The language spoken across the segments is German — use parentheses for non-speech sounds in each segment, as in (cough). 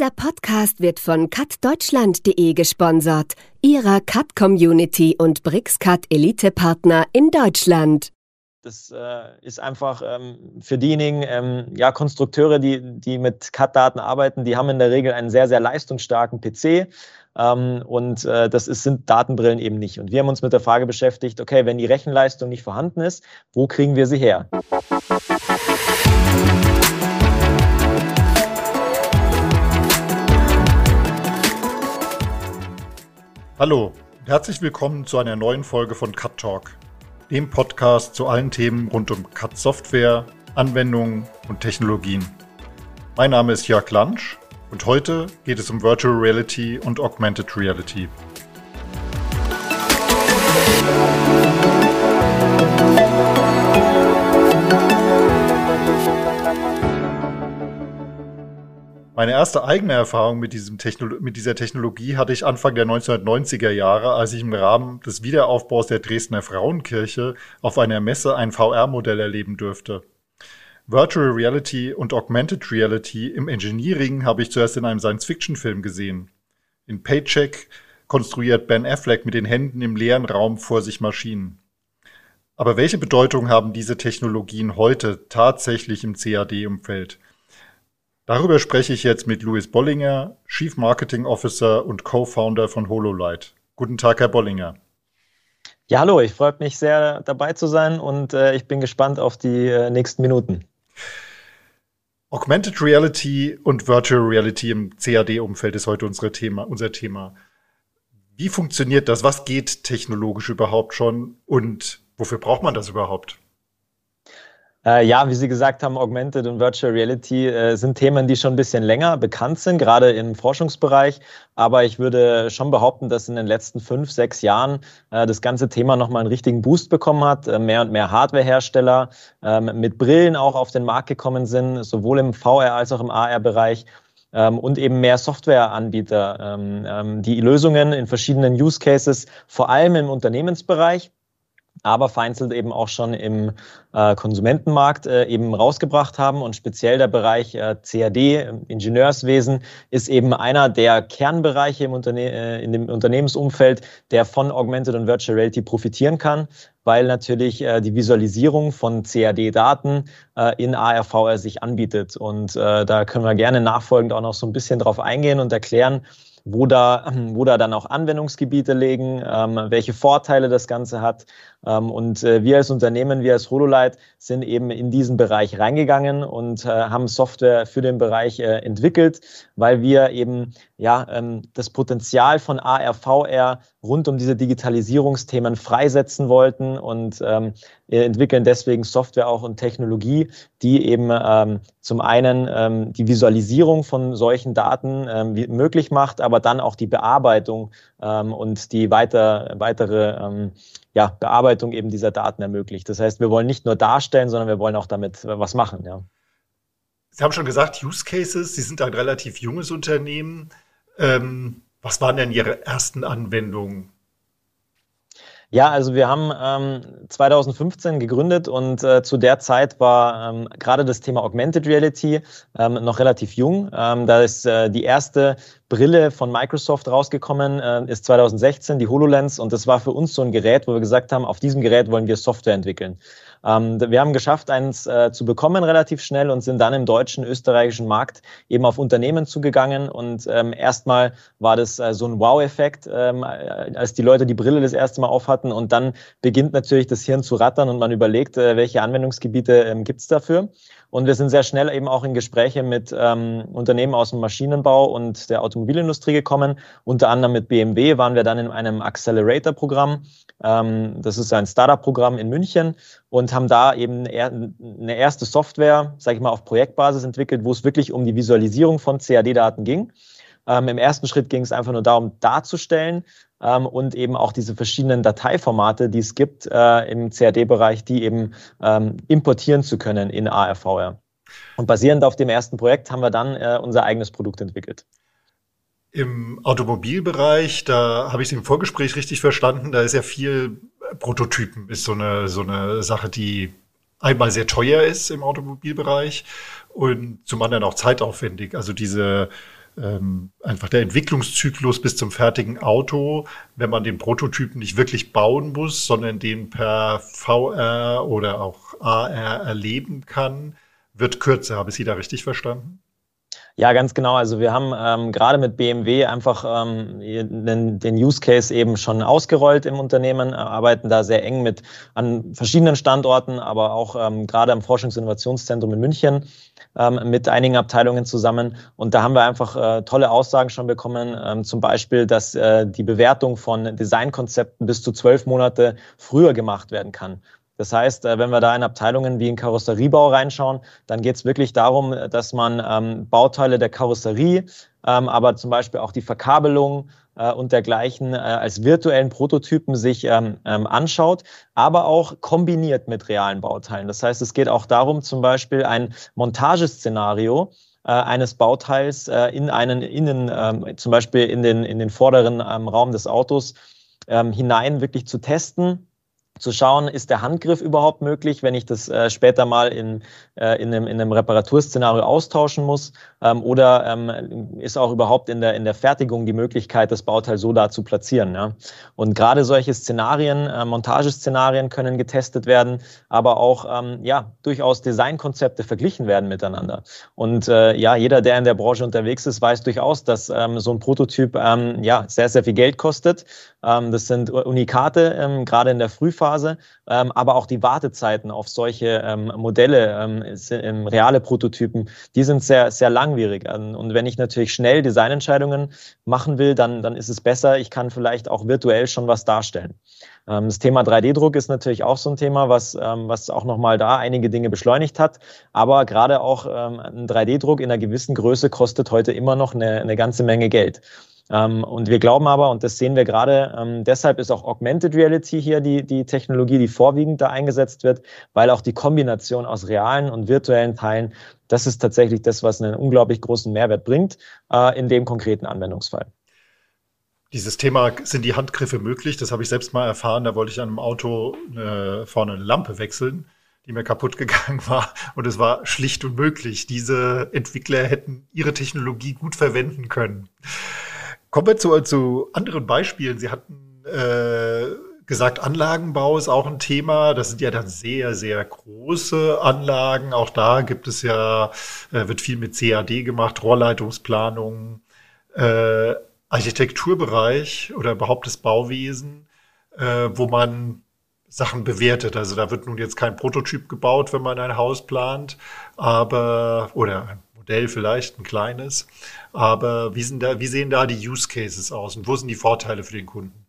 Dieser Podcast wird von cutdeutschland.de gesponsert, ihrer Cut-Community und BrixCut Elite-Partner in Deutschland. Das äh, ist einfach ähm, für diejenigen ähm, ja, Konstrukteure, die, die mit CAD-Daten arbeiten, die haben in der Regel einen sehr, sehr leistungsstarken PC. Ähm, und äh, das ist, sind Datenbrillen eben nicht. Und wir haben uns mit der Frage beschäftigt, okay, wenn die Rechenleistung nicht vorhanden ist, wo kriegen wir sie her? Hallo und herzlich willkommen zu einer neuen Folge von Cut Talk dem Podcast zu allen Themen rund um CAD-Software, Anwendungen und Technologien. Mein Name ist Jörg Lansch und heute geht es um Virtual Reality und Augmented Reality. Meine erste eigene Erfahrung mit, diesem Techno mit dieser Technologie hatte ich Anfang der 1990er Jahre, als ich im Rahmen des Wiederaufbaus der Dresdner Frauenkirche auf einer Messe ein VR-Modell erleben durfte. Virtual Reality und Augmented Reality im Engineering habe ich zuerst in einem Science-Fiction-Film gesehen. In Paycheck konstruiert Ben Affleck mit den Händen im leeren Raum vor sich Maschinen. Aber welche Bedeutung haben diese Technologien heute tatsächlich im CAD-Umfeld? Darüber spreche ich jetzt mit Louis Bollinger, Chief Marketing Officer und Co-Founder von HoloLight. Guten Tag, Herr Bollinger. Ja, hallo, ich freue mich sehr dabei zu sein und äh, ich bin gespannt auf die äh, nächsten Minuten. Augmented Reality und Virtual Reality im CAD-Umfeld ist heute unsere Thema, unser Thema. Wie funktioniert das? Was geht technologisch überhaupt schon und wofür braucht man das überhaupt? Äh, ja, wie Sie gesagt haben, Augmented und Virtual Reality äh, sind Themen, die schon ein bisschen länger bekannt sind, gerade im Forschungsbereich. Aber ich würde schon behaupten, dass in den letzten fünf, sechs Jahren äh, das ganze Thema nochmal einen richtigen Boost bekommen hat. Äh, mehr und mehr Hardwarehersteller ähm, mit Brillen auch auf den Markt gekommen sind, sowohl im VR als auch im AR-Bereich. Ähm, und eben mehr Softwareanbieter, ähm, ähm, die Lösungen in verschiedenen Use Cases, vor allem im Unternehmensbereich, aber vereinzelt eben auch schon im äh, Konsumentenmarkt äh, eben rausgebracht haben. Und speziell der Bereich äh, CAD, Ingenieurswesen, ist eben einer der Kernbereiche im Unterne äh, in dem Unternehmensumfeld, der von Augmented und Virtual Reality profitieren kann, weil natürlich äh, die Visualisierung von CAD-Daten äh, in ARVR sich anbietet. Und äh, da können wir gerne nachfolgend auch noch so ein bisschen drauf eingehen und erklären, wo da, wo da dann auch Anwendungsgebiete liegen, ähm, welche Vorteile das Ganze hat. Ähm, und äh, wir als Unternehmen, wir als Hololight sind eben in diesen Bereich reingegangen und äh, haben Software für den Bereich äh, entwickelt, weil wir eben ja ähm, das Potenzial von AR, VR rund um diese Digitalisierungsthemen freisetzen wollten und ähm, entwickeln deswegen Software auch und Technologie, die eben zum einen die Visualisierung von solchen Daten möglich macht, aber dann auch die Bearbeitung ähm, und die weiter, weitere ähm, ja, Bearbeitung eben dieser Daten ermöglicht. Das heißt, wir wollen nicht nur darstellen, sondern wir wollen auch damit was machen. Ja. Sie haben schon gesagt, Use Cases, Sie sind ein relativ junges Unternehmen. Ähm, was waren denn Ihre ersten Anwendungen? Ja, also wir haben ähm, 2015 gegründet und äh, zu der Zeit war ähm, gerade das Thema Augmented Reality ähm, noch relativ jung. Ähm, da ist äh, die erste Brille von Microsoft rausgekommen, äh, ist 2016, die HoloLens. Und das war für uns so ein Gerät, wo wir gesagt haben, auf diesem Gerät wollen wir Software entwickeln. Ähm, wir haben geschafft, eins äh, zu bekommen relativ schnell und sind dann im deutschen, österreichischen Markt eben auf Unternehmen zugegangen. Und ähm, erstmal war das äh, so ein Wow-Effekt, ähm, als die Leute die Brille das erste Mal aufhatten. Und dann beginnt natürlich das Hirn zu rattern und man überlegt, äh, welche Anwendungsgebiete ähm, gibt es dafür. Und wir sind sehr schnell eben auch in Gespräche mit ähm, Unternehmen aus dem Maschinenbau und der Automobilindustrie gekommen. Unter anderem mit BMW waren wir dann in einem Accelerator-Programm. Ähm, das ist ein Startup-Programm in München und haben da eben eine erste Software, sage ich mal, auf Projektbasis entwickelt, wo es wirklich um die Visualisierung von CAD-Daten ging. Ähm, Im ersten Schritt ging es einfach nur darum, darzustellen ähm, und eben auch diese verschiedenen Dateiformate, die es gibt äh, im CAD-Bereich, die eben ähm, importieren zu können in ARVR. Und basierend auf dem ersten Projekt haben wir dann äh, unser eigenes Produkt entwickelt. Im Automobilbereich, da habe ich es im Vorgespräch richtig verstanden, da ist ja viel Prototypen, ist so eine, so eine Sache, die einmal sehr teuer ist im Automobilbereich und zum anderen auch zeitaufwendig. Also diese ähm, einfach der Entwicklungszyklus bis zum fertigen Auto, wenn man den Prototypen nicht wirklich bauen muss, sondern den per VR oder auch AR erleben kann, wird kürzer. Habe ich Sie da richtig verstanden? Ja, ganz genau. Also wir haben ähm, gerade mit BMW einfach ähm, den, den, Use Case eben schon ausgerollt im Unternehmen, arbeiten da sehr eng mit an verschiedenen Standorten, aber auch ähm, gerade am Forschungsinnovationszentrum in München ähm, mit einigen Abteilungen zusammen. Und da haben wir einfach äh, tolle Aussagen schon bekommen, ähm, zum Beispiel, dass äh, die Bewertung von Designkonzepten bis zu zwölf Monate früher gemacht werden kann. Das heißt, äh, wenn wir da in Abteilungen wie in Karosseriebau reinschauen, dann geht es wirklich darum, dass man ähm, Bauteile der Karosserie, ähm, aber zum Beispiel auch die Verkabelung äh, und dergleichen äh, als virtuellen Prototypen sich ähm, ähm, anschaut, aber auch kombiniert mit realen Bauteilen. Das heißt, es geht auch darum, zum Beispiel ein Montageszenario äh, eines Bauteils äh, in einen innen, ähm, zum Beispiel in den, in den vorderen ähm, Raum des Autos hinein wirklich zu testen zu schauen, ist der Handgriff überhaupt möglich, wenn ich das äh, später mal in, äh, in, einem, in einem Reparaturszenario austauschen muss ähm, oder ähm, ist auch überhaupt in der, in der Fertigung die Möglichkeit, das Bauteil so da zu platzieren. Ja? Und gerade solche Szenarien, äh, Montageszenarien können getestet werden, aber auch ähm, ja, durchaus Designkonzepte verglichen werden miteinander. Und äh, ja, jeder, der in der Branche unterwegs ist, weiß durchaus, dass ähm, so ein Prototyp ähm, ja, sehr, sehr viel Geld kostet. Ähm, das sind Unikate, ähm, gerade in der Frühphase, ähm, aber auch die Wartezeiten auf solche ähm, Modelle, ähm, ähm, reale Prototypen, die sind sehr, sehr langwierig. Und wenn ich natürlich schnell Designentscheidungen machen will, dann, dann ist es besser, ich kann vielleicht auch virtuell schon was darstellen. Ähm, das Thema 3D-Druck ist natürlich auch so ein Thema, was, ähm, was auch nochmal da einige Dinge beschleunigt hat. Aber gerade auch ähm, ein 3D-Druck in einer gewissen Größe kostet heute immer noch eine, eine ganze Menge Geld. Ähm, und wir glauben aber, und das sehen wir gerade, ähm, deshalb ist auch Augmented Reality hier die, die Technologie, die vorwiegend da eingesetzt wird, weil auch die Kombination aus realen und virtuellen Teilen, das ist tatsächlich das, was einen unglaublich großen Mehrwert bringt äh, in dem konkreten Anwendungsfall. Dieses Thema, sind die Handgriffe möglich? Das habe ich selbst mal erfahren. Da wollte ich an einem Auto äh, vorne eine Lampe wechseln, die mir kaputt (laughs) gegangen war. Und es war schlicht unmöglich. Diese Entwickler hätten ihre Technologie gut verwenden können. Kommen wir zu, zu anderen Beispielen. Sie hatten äh, gesagt, Anlagenbau ist auch ein Thema. Das sind ja dann sehr, sehr große Anlagen. Auch da gibt es ja, äh, wird viel mit CAD gemacht, Rohrleitungsplanung, äh, Architekturbereich oder überhaupt das Bauwesen, äh, wo man Sachen bewertet. Also da wird nun jetzt kein Prototyp gebaut, wenn man ein Haus plant, aber oder ein Modell vielleicht, ein kleines. Aber wie, sind da, wie sehen da die Use Cases aus und wo sind die Vorteile für den Kunden?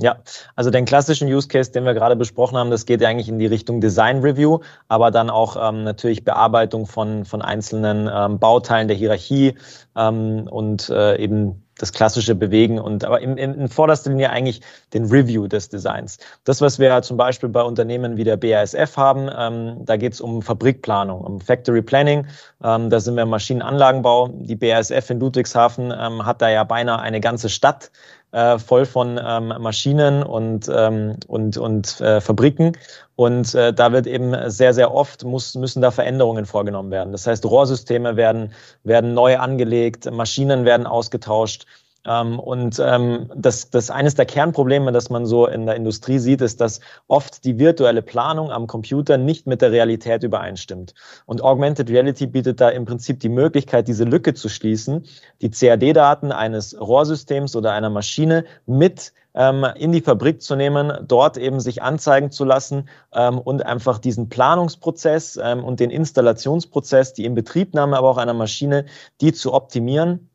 Ja, also den klassischen Use Case, den wir gerade besprochen haben, das geht eigentlich in die Richtung Design Review, aber dann auch ähm, natürlich Bearbeitung von, von einzelnen ähm, Bauteilen der Hierarchie ähm, und äh, eben das klassische Bewegen und aber in, in, in vorderster Linie eigentlich den Review des Designs. Das, was wir zum Beispiel bei Unternehmen wie der BASF haben, ähm, da geht es um Fabrikplanung, um Factory Planning. Ähm, da sind wir im Maschinenanlagenbau. Die BASF in Ludwigshafen ähm, hat da ja beinahe eine ganze Stadt äh, voll von ähm, Maschinen und, ähm, und, und äh, Fabriken. Und äh, da wird eben sehr, sehr oft muss, müssen da Veränderungen vorgenommen werden. Das heißt, Rohrsysteme werden, werden neu angelegt, Maschinen werden ausgetauscht. Ähm, und ähm, das, das eines der Kernprobleme, das man so in der Industrie sieht, ist, dass oft die virtuelle Planung am Computer nicht mit der Realität übereinstimmt. Und Augmented Reality bietet da im Prinzip die Möglichkeit, diese Lücke zu schließen, die CAD-Daten eines Rohrsystems oder einer Maschine mit ähm, in die Fabrik zu nehmen, dort eben sich anzeigen zu lassen ähm, und einfach diesen Planungsprozess ähm, und den Installationsprozess, die Inbetriebnahme aber auch einer Maschine, die zu optimieren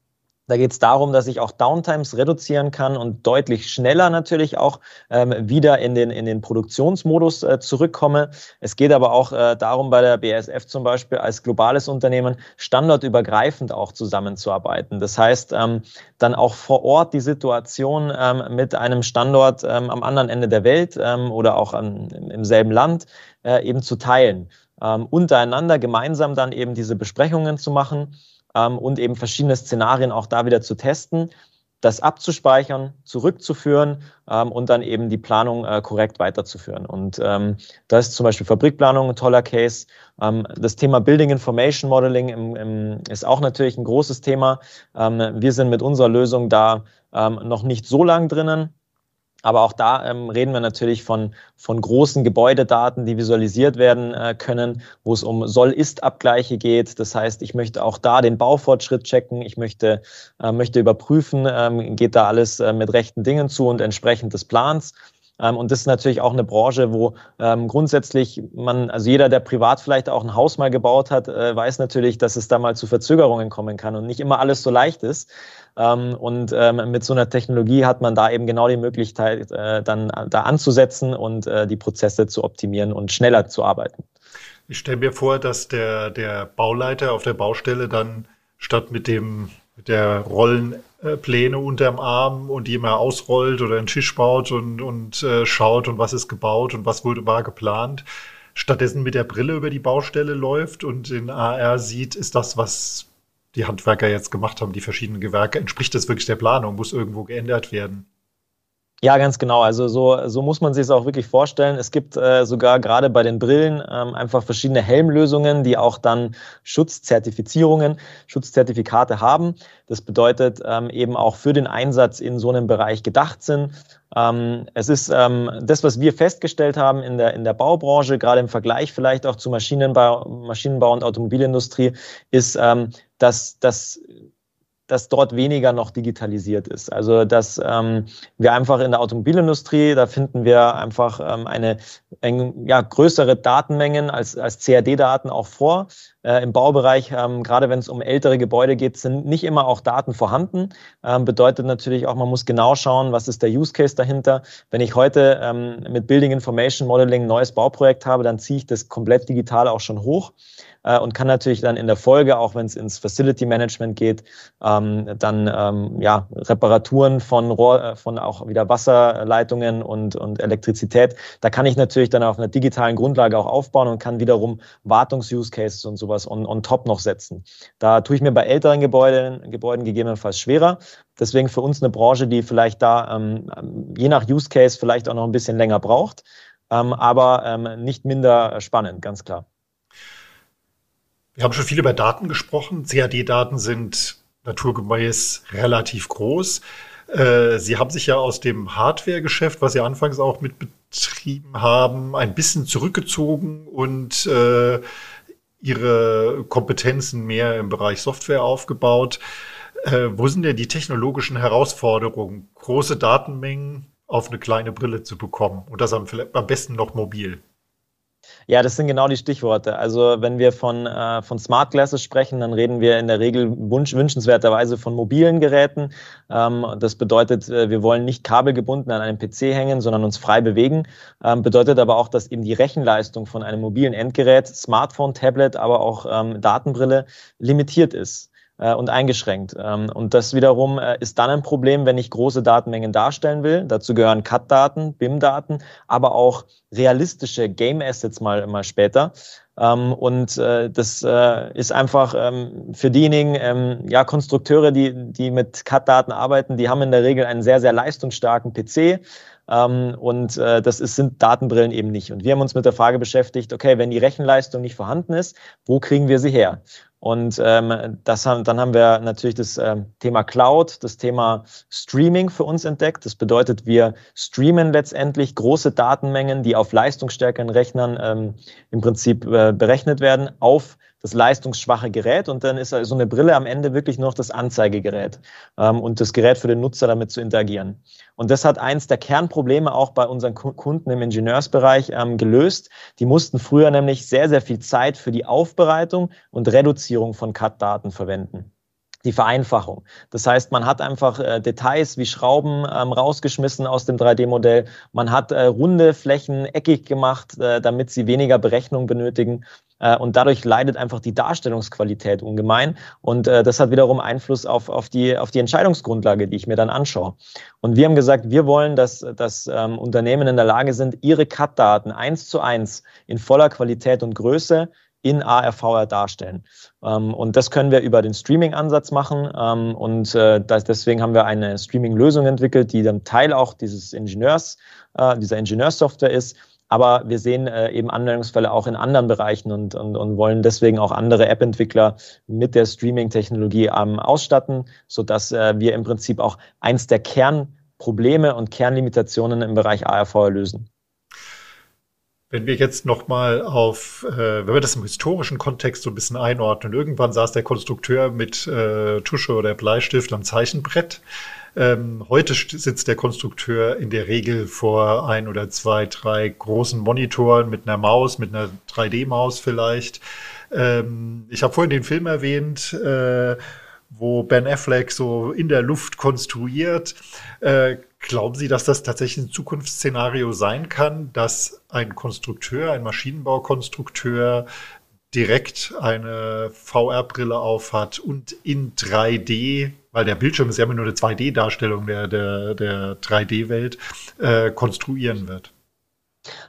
da geht es darum, dass ich auch Downtimes reduzieren kann und deutlich schneller natürlich auch ähm, wieder in den, in den Produktionsmodus äh, zurückkomme. Es geht aber auch äh, darum, bei der BASF zum Beispiel als globales Unternehmen standortübergreifend auch zusammenzuarbeiten. Das heißt, ähm, dann auch vor Ort die Situation ähm, mit einem Standort ähm, am anderen Ende der Welt ähm, oder auch an, im selben Land äh, eben zu teilen. Ähm, untereinander gemeinsam dann eben diese Besprechungen zu machen ähm, und eben verschiedene Szenarien auch da wieder zu testen. das abzuspeichern, zurückzuführen ähm, und dann eben die Planung äh, korrekt weiterzuführen. Und ähm, das ist zum Beispiel Fabrikplanung ein toller Case. Ähm, das Thema Building Information Modeling im, im, ist auch natürlich ein großes Thema. Ähm, wir sind mit unserer Lösung da ähm, noch nicht so lang drinnen. Aber auch da ähm, reden wir natürlich von, von großen Gebäudedaten, die visualisiert werden äh, können, wo es um Soll-Ist-Abgleiche geht. Das heißt, ich möchte auch da den Baufortschritt checken. Ich möchte, äh, möchte überprüfen, ähm, geht da alles äh, mit rechten Dingen zu und entsprechend des Plans. Ähm, und das ist natürlich auch eine Branche, wo ähm, grundsätzlich man, also jeder, der privat vielleicht auch ein Haus mal gebaut hat, äh, weiß natürlich, dass es da mal zu Verzögerungen kommen kann und nicht immer alles so leicht ist. Ähm, und mit so einer Technologie hat man da eben genau die Möglichkeit, äh, dann da anzusetzen und äh, die Prozesse zu optimieren und schneller zu arbeiten. Ich stelle mir vor, dass der, der Bauleiter auf der Baustelle dann statt mit dem mit der Rollenpläne unterm Arm und die immer ausrollt oder einen Tisch baut und, und äh, schaut und was ist gebaut und was wurde war geplant, stattdessen mit der Brille über die Baustelle läuft und in AR sieht, ist das, was die Handwerker jetzt gemacht haben, die verschiedenen Gewerke, entspricht das wirklich der Planung, muss irgendwo geändert werden? Ja, ganz genau. Also so, so muss man sich es auch wirklich vorstellen. Es gibt äh, sogar gerade bei den Brillen ähm, einfach verschiedene Helmlösungen, die auch dann Schutzzertifizierungen, Schutzzertifikate haben. Das bedeutet ähm, eben auch für den Einsatz in so einem Bereich gedacht sind. Ähm, es ist ähm, das, was wir festgestellt haben in der, in der Baubranche, gerade im Vergleich vielleicht auch zu Maschinenbau, Maschinenbau und Automobilindustrie, ist, ähm, dass, dass dass dort weniger noch digitalisiert ist. Also dass ähm, wir einfach in der Automobilindustrie, da finden wir einfach ähm, eine, eine ja, größere Datenmengen als, als CAD-Daten auch vor. Äh, Im Baubereich, ähm, gerade wenn es um ältere Gebäude geht, sind nicht immer auch Daten vorhanden. Ähm, bedeutet natürlich auch, man muss genau schauen, was ist der Use Case dahinter. Wenn ich heute ähm, mit Building Information Modeling ein neues Bauprojekt habe, dann ziehe ich das komplett digital auch schon hoch äh, und kann natürlich dann in der Folge, auch wenn es ins Facility Management geht, ähm, dann ähm, ja, Reparaturen von Rohr, äh, von auch wieder Wasserleitungen und, und Elektrizität, da kann ich natürlich dann auf einer digitalen Grundlage auch aufbauen und kann wiederum Wartungs-Use Cases und sowas on, on top noch setzen. Da tue ich mir bei älteren Gebäuden, Gebäuden gegebenenfalls schwerer. Deswegen für uns eine Branche, die vielleicht da ähm, je nach Use Case vielleicht auch noch ein bisschen länger braucht, ähm, aber ähm, nicht minder spannend, ganz klar. Wir haben schon viel über Daten gesprochen. CAD-Daten sind naturgemäß relativ groß. Äh, Sie haben sich ja aus dem Hardware-Geschäft, was Sie anfangs auch mit betrieben haben, ein bisschen zurückgezogen und äh, Ihre Kompetenzen mehr im Bereich Software aufgebaut. Äh, wo sind denn die technologischen Herausforderungen, große Datenmengen auf eine kleine Brille zu bekommen und das am, am besten noch mobil? Ja, das sind genau die Stichworte. Also wenn wir von, äh, von Smart Glasses sprechen, dann reden wir in der Regel wünsch, wünschenswerterweise von mobilen Geräten. Ähm, das bedeutet, äh, wir wollen nicht kabelgebunden an einem PC hängen, sondern uns frei bewegen. Ähm, bedeutet aber auch, dass eben die Rechenleistung von einem mobilen Endgerät, Smartphone, Tablet, aber auch ähm, Datenbrille limitiert ist und eingeschränkt. Ähm, und das wiederum äh, ist dann ein Problem, wenn ich große Datenmengen darstellen will. Dazu gehören CAD-Daten, BIM-Daten, aber auch realistische Game-Assets mal, mal später. Ähm, und äh, das äh, ist einfach ähm, für diejenigen, ja, Konstrukteure, die, die mit CAD-Daten arbeiten, die haben in der Regel einen sehr, sehr leistungsstarken PC. Und äh, das ist, sind Datenbrillen eben nicht. Und wir haben uns mit der Frage beschäftigt, okay, wenn die Rechenleistung nicht vorhanden ist, wo kriegen wir sie her? Und ähm, das haben, dann haben wir natürlich das ähm, Thema Cloud, das Thema Streaming für uns entdeckt. Das bedeutet, wir streamen letztendlich große Datenmengen, die auf leistungsstärkeren Rechnern ähm, im Prinzip äh, berechnet werden, auf das leistungsschwache Gerät und dann ist so eine Brille am Ende wirklich noch das Anzeigegerät ähm, und das Gerät für den Nutzer damit zu interagieren. Und das hat eins der Kernprobleme auch bei unseren Kunden im Ingenieursbereich ähm, gelöst. Die mussten früher nämlich sehr, sehr viel Zeit für die Aufbereitung und Reduzierung von CAD-Daten verwenden die Vereinfachung. Das heißt, man hat einfach äh, Details wie Schrauben ähm, rausgeschmissen aus dem 3D-Modell. Man hat äh, runde Flächen eckig gemacht, äh, damit sie weniger Berechnung benötigen. Äh, und dadurch leidet einfach die Darstellungsqualität ungemein. Und äh, das hat wiederum Einfluss auf, auf, die, auf die Entscheidungsgrundlage, die ich mir dann anschaue. Und wir haben gesagt, wir wollen, dass, dass ähm, Unternehmen in der Lage sind, ihre CAD-Daten eins zu eins in voller Qualität und Größe in ARVR darstellen. Ähm, und das können wir über den Streaming-Ansatz machen. Ähm, und äh, deswegen haben wir eine Streaming-Lösung entwickelt, die dann Teil auch dieses Ingenieurs, äh, dieser Ingenieurssoftware ist. Aber wir sehen äh, eben Anwendungsfälle auch in anderen Bereichen und, und, und wollen deswegen auch andere App-Entwickler mit der Streaming-Technologie ähm, ausstatten, sodass äh, wir im Prinzip auch eins der Kernprobleme und Kernlimitationen im Bereich ARV lösen. Wenn wir jetzt nochmal auf, äh, wenn wir das im historischen Kontext so ein bisschen einordnen, irgendwann saß der Konstrukteur mit äh, Tusche oder Bleistift am Zeichenbrett. Ähm, heute sitzt der Konstrukteur in der Regel vor ein oder zwei, drei großen Monitoren mit einer Maus, mit einer 3D-Maus vielleicht. Ähm, ich habe vorhin den Film erwähnt, äh, wo Ben Affleck so in der Luft konstruiert. Äh, glauben Sie, dass das tatsächlich ein Zukunftsszenario sein kann, dass ein Konstrukteur, ein Maschinenbaukonstrukteur direkt eine VR-Brille aufhat und in 3D, weil der Bildschirm ist ja immer nur eine 2D-Darstellung der, der, der 3D-Welt, äh, konstruieren wird?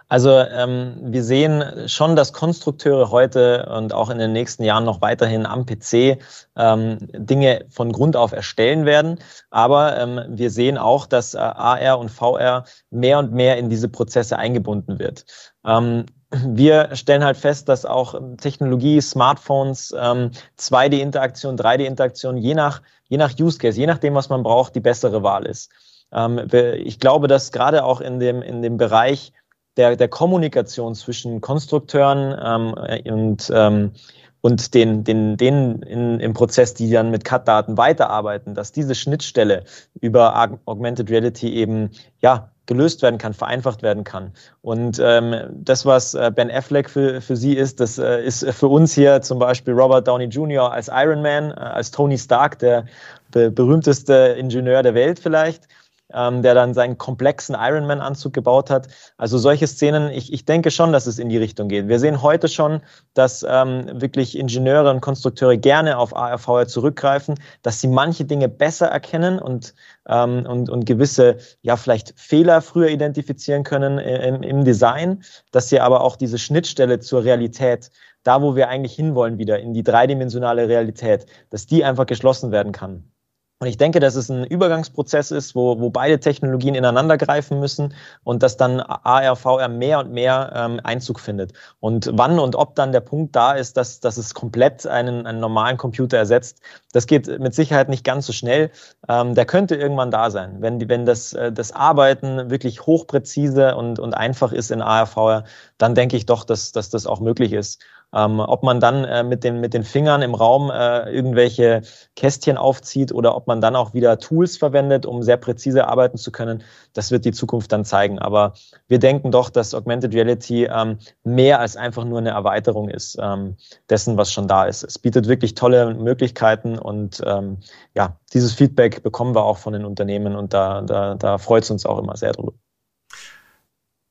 Also ähm, wir sehen schon, dass Konstrukteure heute und auch in den nächsten Jahren noch weiterhin am PC ähm, Dinge von Grund auf erstellen werden. Aber ähm, wir sehen auch, dass äh, AR und VR mehr und mehr in diese Prozesse eingebunden wird. Ähm, wir stellen halt fest, dass auch Technologie, Smartphones, ähm, 2D-Interaktion, 3D-Interaktion, je nach, je nach Use Case, je nachdem, was man braucht, die bessere Wahl ist. Ähm, ich glaube, dass gerade auch in dem, in dem Bereich der, der Kommunikation zwischen Konstrukteuren ähm, und, ähm, und den, den, denen in, im Prozess, die dann mit CAD-Daten weiterarbeiten, dass diese Schnittstelle über Augmented Reality eben ja gelöst werden kann, vereinfacht werden kann. Und ähm, das, was äh, Ben Affleck für, für Sie ist, das äh, ist für uns hier zum Beispiel Robert Downey Jr. als Iron Man, äh, als Tony Stark, der, der berühmteste Ingenieur der Welt vielleicht ähm, der dann seinen komplexen Ironman-Anzug gebaut hat. Also solche Szenen, ich, ich denke schon, dass es in die Richtung geht. Wir sehen heute schon, dass ähm, wirklich Ingenieure und Konstrukteure gerne auf ARVR zurückgreifen, dass sie manche Dinge besser erkennen und, ähm, und, und gewisse, ja, vielleicht Fehler früher identifizieren können im, im Design, dass sie aber auch diese Schnittstelle zur Realität da, wo wir eigentlich hinwollen, wieder in die dreidimensionale Realität, dass die einfach geschlossen werden kann. Und ich denke, dass es ein Übergangsprozess ist, wo, wo beide Technologien ineinander greifen müssen und dass dann AR, VR mehr und mehr ähm, Einzug findet. Und wann und ob dann der Punkt da ist, dass, dass es komplett einen, einen normalen Computer ersetzt, das geht mit Sicherheit nicht ganz so schnell. Ähm, der könnte irgendwann da sein. Wenn, wenn das, äh, das Arbeiten wirklich hochpräzise und, und einfach ist in AR, VR, dann denke ich doch, dass, dass das auch möglich ist. Ähm, ob man dann äh, mit, den, mit den Fingern im Raum äh, irgendwelche Kästchen aufzieht oder ob man dann auch wieder Tools verwendet, um sehr präzise arbeiten zu können, das wird die Zukunft dann zeigen. Aber wir denken doch, dass Augmented Reality ähm, mehr als einfach nur eine Erweiterung ist ähm, dessen, was schon da ist. Es bietet wirklich tolle Möglichkeiten und ähm, ja, dieses Feedback bekommen wir auch von den Unternehmen und da, da, da freut es uns auch immer sehr drüber.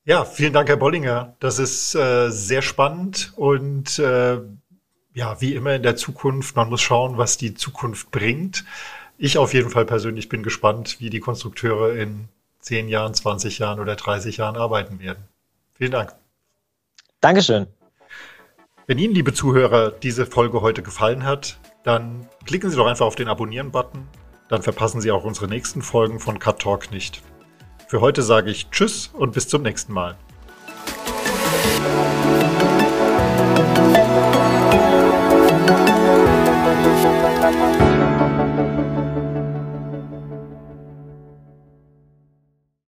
Ja, vielen Dank, Herr Bollinger. Das ist äh, sehr spannend und äh, ja, wie immer in der Zukunft, man muss schauen, was die Zukunft bringt. Ich auf jeden Fall persönlich bin gespannt, wie die Konstrukteure in 10 Jahren, 20 Jahren oder 30 Jahren arbeiten werden. Vielen Dank. Dankeschön. Wenn Ihnen, liebe Zuhörer, diese Folge heute gefallen hat, dann klicken Sie doch einfach auf den Abonnieren-Button. Dann verpassen Sie auch unsere nächsten Folgen von Cut Talk nicht. Für heute sage ich Tschüss und bis zum nächsten Mal.